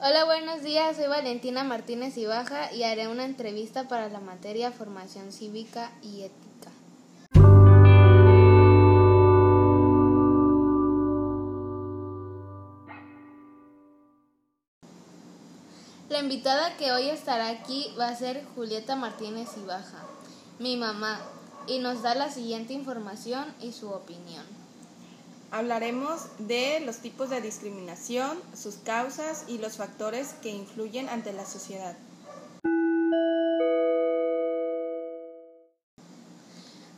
Hola, buenos días. Soy Valentina Martínez Ibaja y haré una entrevista para la materia Formación Cívica y Ética. La invitada que hoy estará aquí va a ser Julieta Martínez Ibaja, mi mamá, y nos da la siguiente información y su opinión. Hablaremos de los tipos de discriminación, sus causas y los factores que influyen ante la sociedad.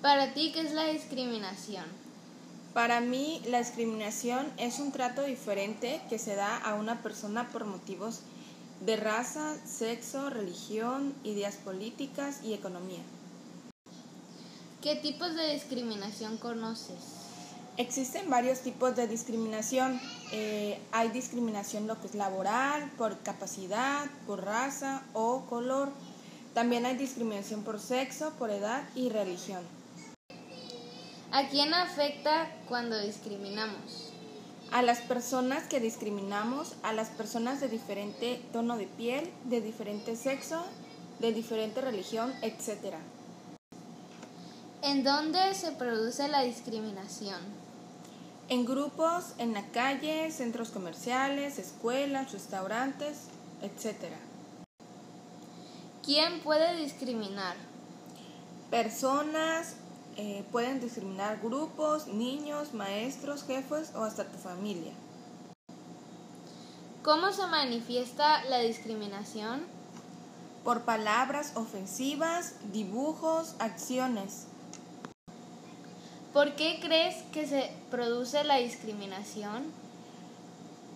Para ti, ¿qué es la discriminación? Para mí, la discriminación es un trato diferente que se da a una persona por motivos de raza, sexo, religión, ideas políticas y economía. ¿Qué tipos de discriminación conoces? Existen varios tipos de discriminación. Eh, hay discriminación lo que es laboral, por capacidad, por raza o color. También hay discriminación por sexo, por edad y religión. ¿A quién afecta cuando discriminamos? A las personas que discriminamos, a las personas de diferente tono de piel, de diferente sexo, de diferente religión, etc. ¿En dónde se produce la discriminación? En grupos, en la calle, centros comerciales, escuelas, restaurantes, etc. ¿Quién puede discriminar? Personas, eh, pueden discriminar grupos, niños, maestros, jefes o hasta tu familia. ¿Cómo se manifiesta la discriminación? Por palabras ofensivas, dibujos, acciones. ¿Por qué crees que se produce la discriminación?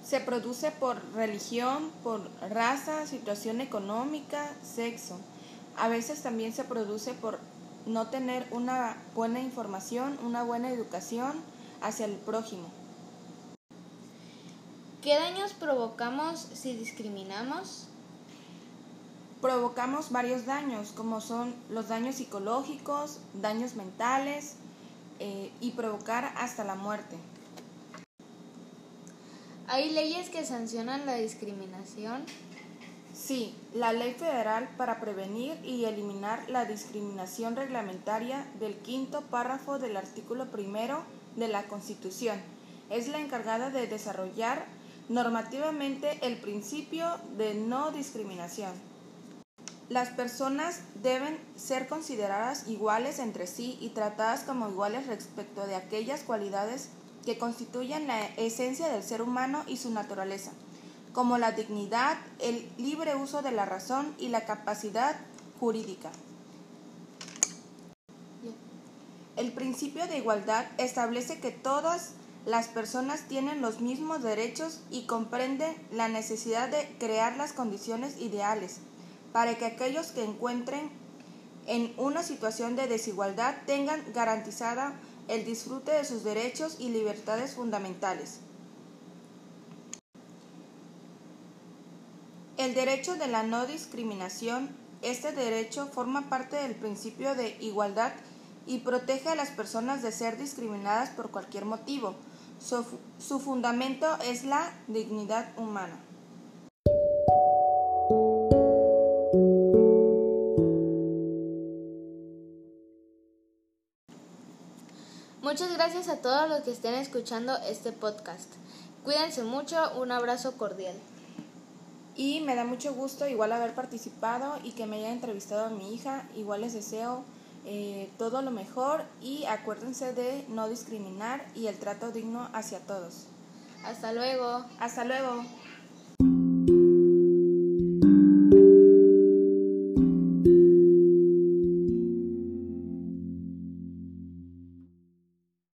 Se produce por religión, por raza, situación económica, sexo. A veces también se produce por no tener una buena información, una buena educación hacia el prójimo. ¿Qué daños provocamos si discriminamos? Provocamos varios daños, como son los daños psicológicos, daños mentales, eh, y provocar hasta la muerte. ¿Hay leyes que sancionan la discriminación? Sí, la Ley Federal para prevenir y eliminar la discriminación reglamentaria del quinto párrafo del artículo primero de la Constitución es la encargada de desarrollar normativamente el principio de no discriminación. Las personas deben ser consideradas iguales entre sí y tratadas como iguales respecto de aquellas cualidades que constituyen la esencia del ser humano y su naturaleza, como la dignidad, el libre uso de la razón y la capacidad jurídica. El principio de igualdad establece que todas las personas tienen los mismos derechos y comprende la necesidad de crear las condiciones ideales para que aquellos que encuentren en una situación de desigualdad tengan garantizada el disfrute de sus derechos y libertades fundamentales. El derecho de la no discriminación, este derecho forma parte del principio de igualdad y protege a las personas de ser discriminadas por cualquier motivo. Su, su fundamento es la dignidad humana. Muchas gracias a todos los que estén escuchando este podcast. Cuídense mucho, un abrazo cordial. Y me da mucho gusto igual haber participado y que me haya entrevistado a mi hija. Igual les deseo eh, todo lo mejor y acuérdense de no discriminar y el trato digno hacia todos. Hasta luego. Hasta luego.